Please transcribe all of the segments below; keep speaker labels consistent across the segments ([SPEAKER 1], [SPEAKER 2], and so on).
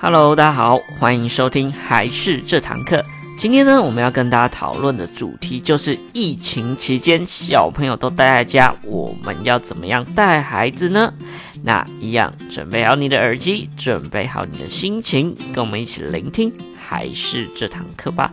[SPEAKER 1] Hello，大家好，欢迎收听还是这堂课。今天呢，我们要跟大家讨论的主题就是疫情期间小朋友都待在家，我们要怎么样带孩子呢？那一样，准备好你的耳机，准备好你的心情，跟我们一起聆听还是这堂课吧。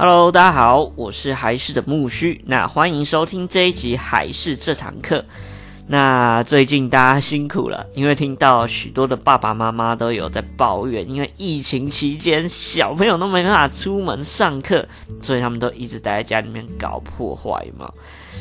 [SPEAKER 1] Hello，大家好，我是还是的木须，那欢迎收听这一集还是这堂课。那最近大家辛苦了，因为听到许多的爸爸妈妈都有在抱怨，因为疫情期间小朋友都没办法出门上课，所以他们都一直待在家里面搞破坏嘛。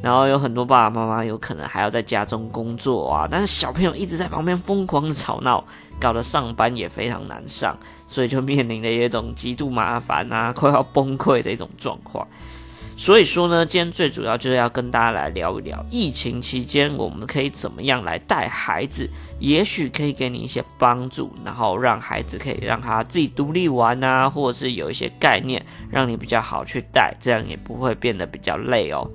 [SPEAKER 1] 然后有很多爸爸妈妈有可能还要在家中工作啊，但是小朋友一直在旁边疯狂的吵闹。搞得上班也非常难上，所以就面临了一种极度麻烦啊，快要崩溃的一种状况。所以说呢，今天最主要就是要跟大家来聊一聊疫情期间我们可以怎么样来带孩子，也许可以给你一些帮助，然后让孩子可以让他自己独立玩啊，或者是有一些概念让你比较好去带，这样也不会变得比较累哦。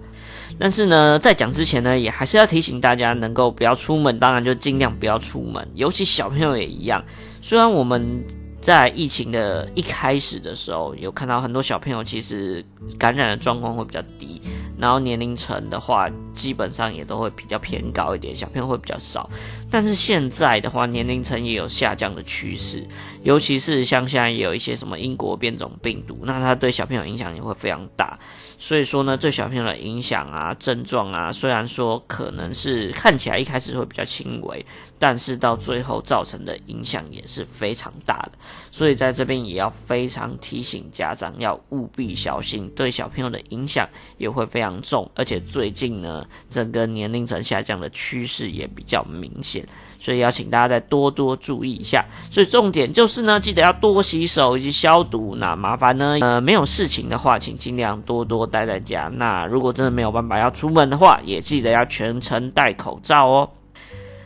[SPEAKER 1] 但是呢，在讲之前呢，也还是要提醒大家，能够不要出门，当然就尽量不要出门，尤其小朋友也一样。虽然我们在疫情的一开始的时候，有看到很多小朋友其实感染的状况会比较低，然后年龄层的话，基本上也都会比较偏高一点，小朋友会比较少。但是现在的话，年龄层也有下降的趋势，尤其是像现在也有一些什么英国变种病毒，那它对小朋友影响也会非常大。所以说呢，对小朋友的影响啊、症状啊，虽然说可能是看起来一开始会比较轻微，但是到最后造成的影响也是非常大的。所以在这边也要非常提醒家长要务必小心，对小朋友的影响也会非常重。而且最近呢，整个年龄层下降的趋势也比较明显，所以要请大家再多多注意一下。所以重点就是呢，记得要多洗手以及消毒。那麻烦呢，呃，没有事情的话，请尽量多多。待在家。那如果真的没有办法要出门的话，也记得要全程戴口罩哦。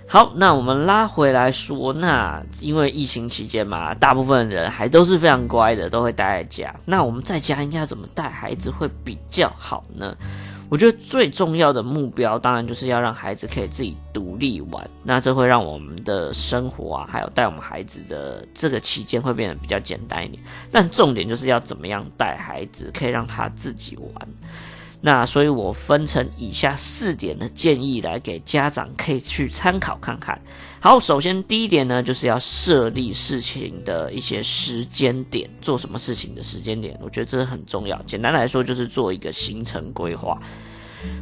[SPEAKER 1] 好，那我们拉回来说，那因为疫情期间嘛，大部分人还都是非常乖的，都会待在家。那我们在家应该怎么带孩子会比较好呢？我觉得最重要的目标，当然就是要让孩子可以自己独立玩。那这会让我们的生活啊，还有带我们孩子的这个期间会变得比较简单一点。但重点就是要怎么样带孩子，可以让他自己玩。那所以我分成以下四点的建议来给家长可以去参考看看。好，首先第一点呢，就是要设立事情的一些时间点，做什么事情的时间点，我觉得这是很重要。简单来说，就是做一个行程规划。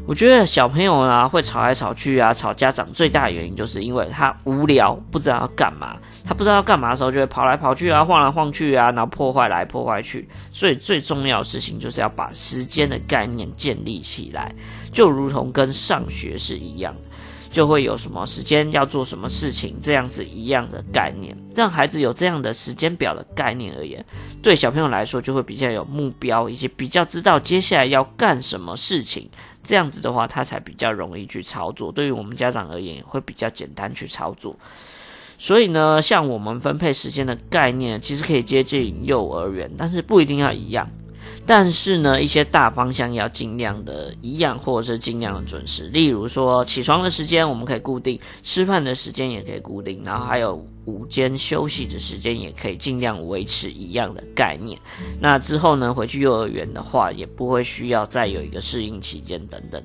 [SPEAKER 1] 我觉得小朋友啊会吵来吵去啊，吵家长最大的原因就是因为他无聊，不知道要干嘛。他不知道要干嘛的时候，就会跑来跑去啊，晃来晃去啊，然后破坏来破坏去。所以最重要的事情就是要把时间的概念建立起来，就如同跟上学是一样的。就会有什么时间要做什么事情，这样子一样的概念，让孩子有这样的时间表的概念而言，对小朋友来说就会比较有目标，以及比较知道接下来要干什么事情。这样子的话，他才比较容易去操作。对于我们家长而言，会比较简单去操作。所以呢，像我们分配时间的概念，其实可以接近幼儿园，但是不一定要一样。但是呢，一些大方向要尽量的一样，或者是尽量准时。例如说，起床的时间我们可以固定，吃饭的时间也可以固定，然后还有午间休息的时间也可以尽量维持一样的概念。那之后呢，回去幼儿园的话，也不会需要再有一个适应期间等等。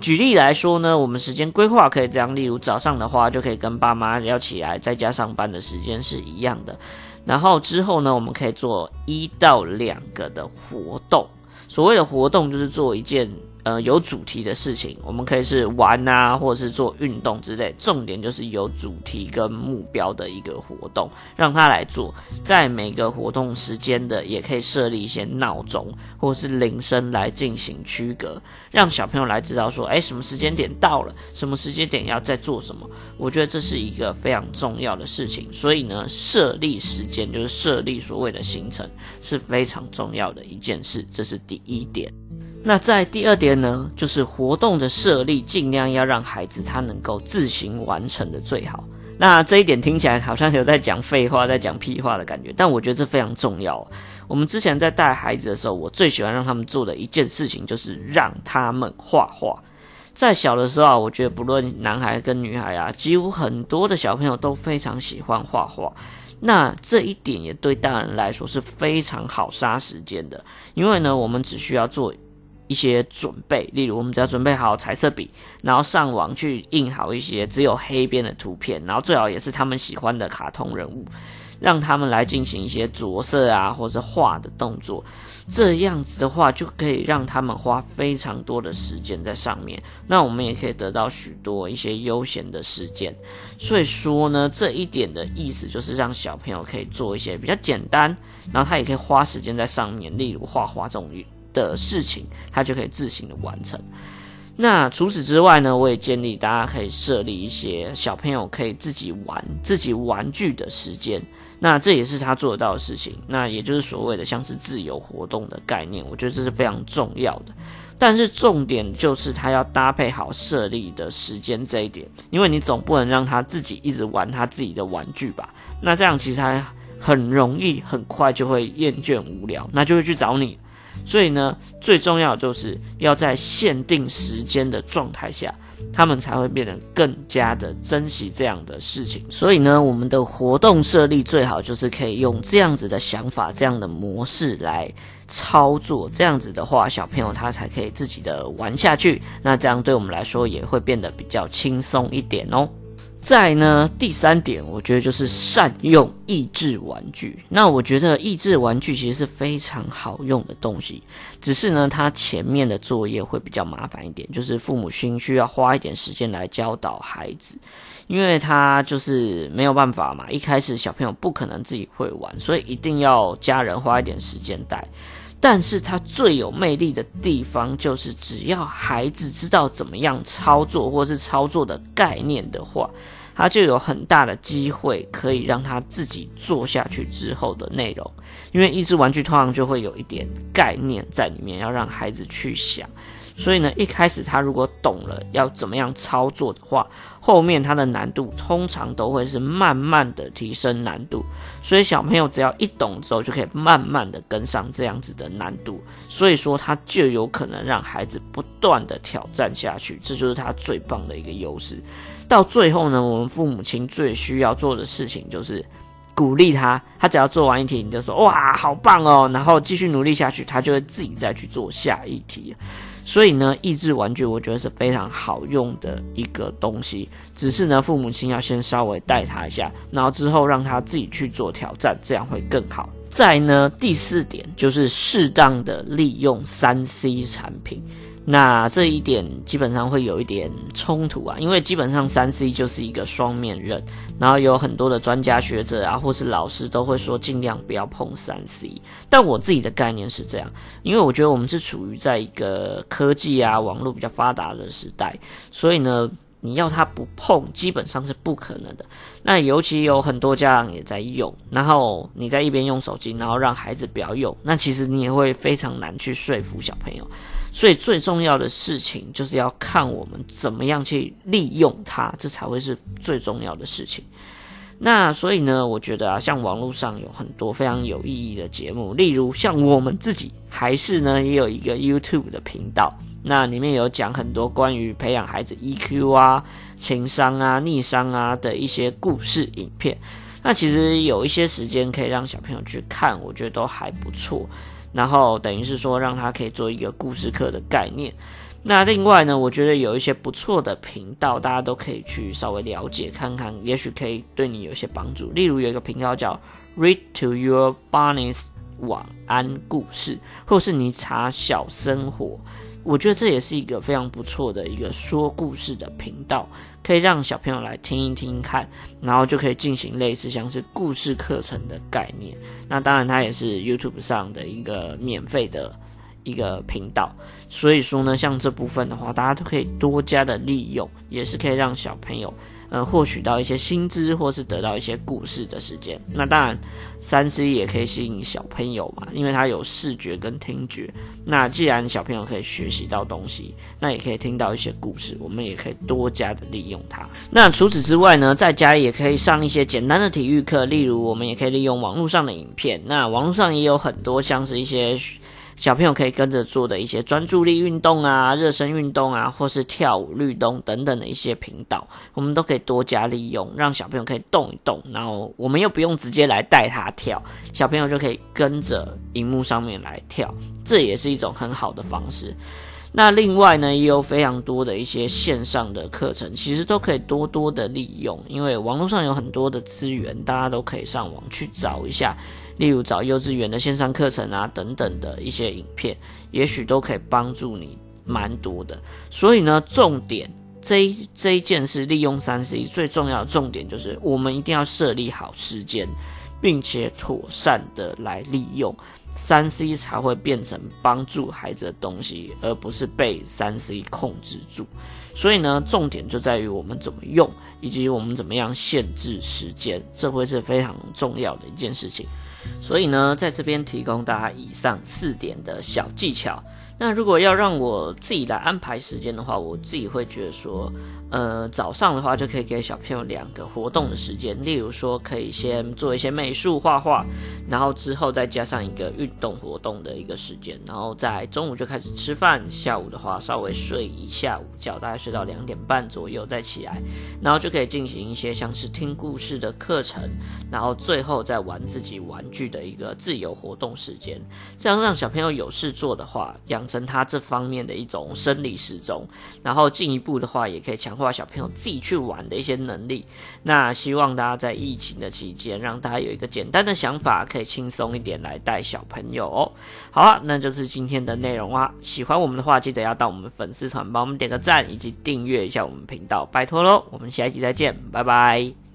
[SPEAKER 1] 举例来说呢，我们时间规划可以这样，例如早上的话，就可以跟爸妈要起来在家上班的时间是一样的。然后之后呢，我们可以做一到两个的活动。所谓的活动，就是做一件。呃，有主题的事情，我们可以是玩啊，或者是做运动之类。重点就是有主题跟目标的一个活动，让他来做。在每个活动时间的，也可以设立一些闹钟或是铃声来进行区隔，让小朋友来知道说，哎，什么时间点到了，什么时间点要再做什么。我觉得这是一个非常重要的事情。所以呢，设立时间就是设立所谓的行程是非常重要的一件事，这是第一点。那在第二点呢，就是活动的设立，尽量要让孩子他能够自行完成的最好。那这一点听起来好像有在讲废话，在讲屁话的感觉，但我觉得这非常重要。我们之前在带孩子的时候，我最喜欢让他们做的一件事情，就是让他们画画。在小的时候啊，我觉得不论男孩跟女孩啊，几乎很多的小朋友都非常喜欢画画。那这一点也对大人来说是非常好杀时间的，因为呢，我们只需要做一些准备，例如我们只要准备好彩色笔，然后上网去印好一些只有黑边的图片，然后最好也是他们喜欢的卡通人物。让他们来进行一些着色啊，或者画的动作，这样子的话就可以让他们花非常多的时间在上面。那我们也可以得到许多一些悠闲的时间。所以说呢，这一点的意思就是让小朋友可以做一些比较简单，然后他也可以花时间在上面，例如画画这种的事情，他就可以自行的完成。那除此之外呢，我也建议大家可以设立一些小朋友可以自己玩自己玩具的时间。那这也是他做得到的事情，那也就是所谓的像是自由活动的概念，我觉得这是非常重要的。但是重点就是他要搭配好设立的时间这一点，因为你总不能让他自己一直玩他自己的玩具吧？那这样其实他很容易很快就会厌倦无聊，那就会去找你。所以呢，最重要就是要在限定时间的状态下。他们才会变得更加的珍惜这样的事情，所以呢，我们的活动设立最好就是可以用这样子的想法、这样的模式来操作。这样子的话，小朋友他才可以自己的玩下去。那这样对我们来说也会变得比较轻松一点哦。再呢，第三点，我觉得就是善用益智玩具。那我觉得益智玩具其实是非常好用的东西，只是呢，它前面的作业会比较麻烦一点，就是父母亲需要花一点时间来教导孩子，因为他就是没有办法嘛，一开始小朋友不可能自己会玩，所以一定要家人花一点时间带。但是它最有魅力的地方，就是只要孩子知道怎么样操作，或是操作的概念的话，他就有很大的机会可以让他自己做下去之后的内容。因为益智玩具通常就会有一点概念在里面，要让孩子去想。所以呢，一开始他如果懂了要怎么样操作的话，后面它的难度通常都会是慢慢的提升难度。所以小朋友只要一懂之后，就可以慢慢的跟上这样子的难度。所以说，他就有可能让孩子不断的挑战下去，这就是他最棒的一个优势。到最后呢，我们父母亲最需要做的事情就是鼓励他，他只要做完一题，你就说哇，好棒哦，然后继续努力下去，他就会自己再去做下一题。所以呢，益智玩具我觉得是非常好用的一个东西，只是呢，父母亲要先稍微带他一下，然后之后让他自己去做挑战，这样会更好。再呢，第四点就是适当的利用三 C 产品。那这一点基本上会有一点冲突啊，因为基本上三 C 就是一个双面刃，然后有很多的专家学者啊，或是老师都会说尽量不要碰三 C。但我自己的概念是这样，因为我觉得我们是处于在一个科技啊、网络比较发达的时代，所以呢，你要他不碰，基本上是不可能的。那尤其有很多家长也在用，然后你在一边用手机，然后让孩子不要用，那其实你也会非常难去说服小朋友。所以最重要的事情就是要看我们怎么样去利用它，这才会是最重要的事情。那所以呢，我觉得啊，像网络上有很多非常有意义的节目，例如像我们自己还是呢也有一个 YouTube 的频道，那里面有讲很多关于培养孩子 EQ 啊、情商啊、逆商啊的一些故事影片。那其实有一些时间可以让小朋友去看，我觉得都还不错。然后等于是说，让他可以做一个故事课的概念。那另外呢，我觉得有一些不错的频道，大家都可以去稍微了解看看，也许可以对你有一些帮助。例如有一个频道叫 Read to Your Bunnies 晚安故事，或是你查小生活。我觉得这也是一个非常不错的一个说故事的频道，可以让小朋友来听一听看，然后就可以进行类似像是故事课程的概念。那当然，它也是 YouTube 上的一个免费的一个频道，所以说呢，像这部分的话，大家都可以多加的利用，也是可以让小朋友。呃，获取到一些新知，或是得到一些故事的时间。那当然，三 C 也可以吸引小朋友嘛，因为它有视觉跟听觉。那既然小朋友可以学习到东西，那也可以听到一些故事，我们也可以多加的利用它。那除此之外呢，在家里也可以上一些简单的体育课，例如我们也可以利用网络上的影片。那网络上也有很多像是一些。小朋友可以跟着做的一些专注力运动啊、热身运动啊，或是跳舞、律动等等的一些频道，我们都可以多加利用，让小朋友可以动一动，然后我们又不用直接来带他跳，小朋友就可以跟着荧幕上面来跳，这也是一种很好的方式。那另外呢，也有非常多的一些线上的课程，其实都可以多多的利用，因为网络上有很多的资源，大家都可以上网去找一下，例如找幼稚园的线上课程啊等等的一些影片，也许都可以帮助你蛮多的。所以呢，重点这一这一件事，利用三 C 最重要的重点就是，我们一定要设立好时间，并且妥善的来利用。三 C 才会变成帮助孩子的东西，而不是被三 C 控制住。所以呢，重点就在于我们怎么用，以及我们怎么样限制时间，这会是非常重要的一件事情。所以呢，在这边提供大家以上四点的小技巧。那如果要让我自己来安排时间的话，我自己会觉得说，呃，早上的话就可以给小朋友两个活动的时间，例如说可以先做一些美术画画，然后之后再加上一个运动活动的一个时间，然后在中午就开始吃饭，下午的话稍微睡一下午觉，大概睡到两点半左右再起来，然后就可以进行一些像是听故事的课程，然后最后再玩自己玩具的一个自由活动时间，这样让小朋友有事做的话，成他这方面的一种生理时钟，然后进一步的话，也可以强化小朋友自己去玩的一些能力。那希望大家在疫情的期间，让大家有一个简单的想法，可以轻松一点来带小朋友哦。好啊，那就是今天的内容啊。喜欢我们的话，记得要到我们粉丝团帮我们点个赞，以及订阅一下我们频道，拜托喽。我们下一集再见，拜拜。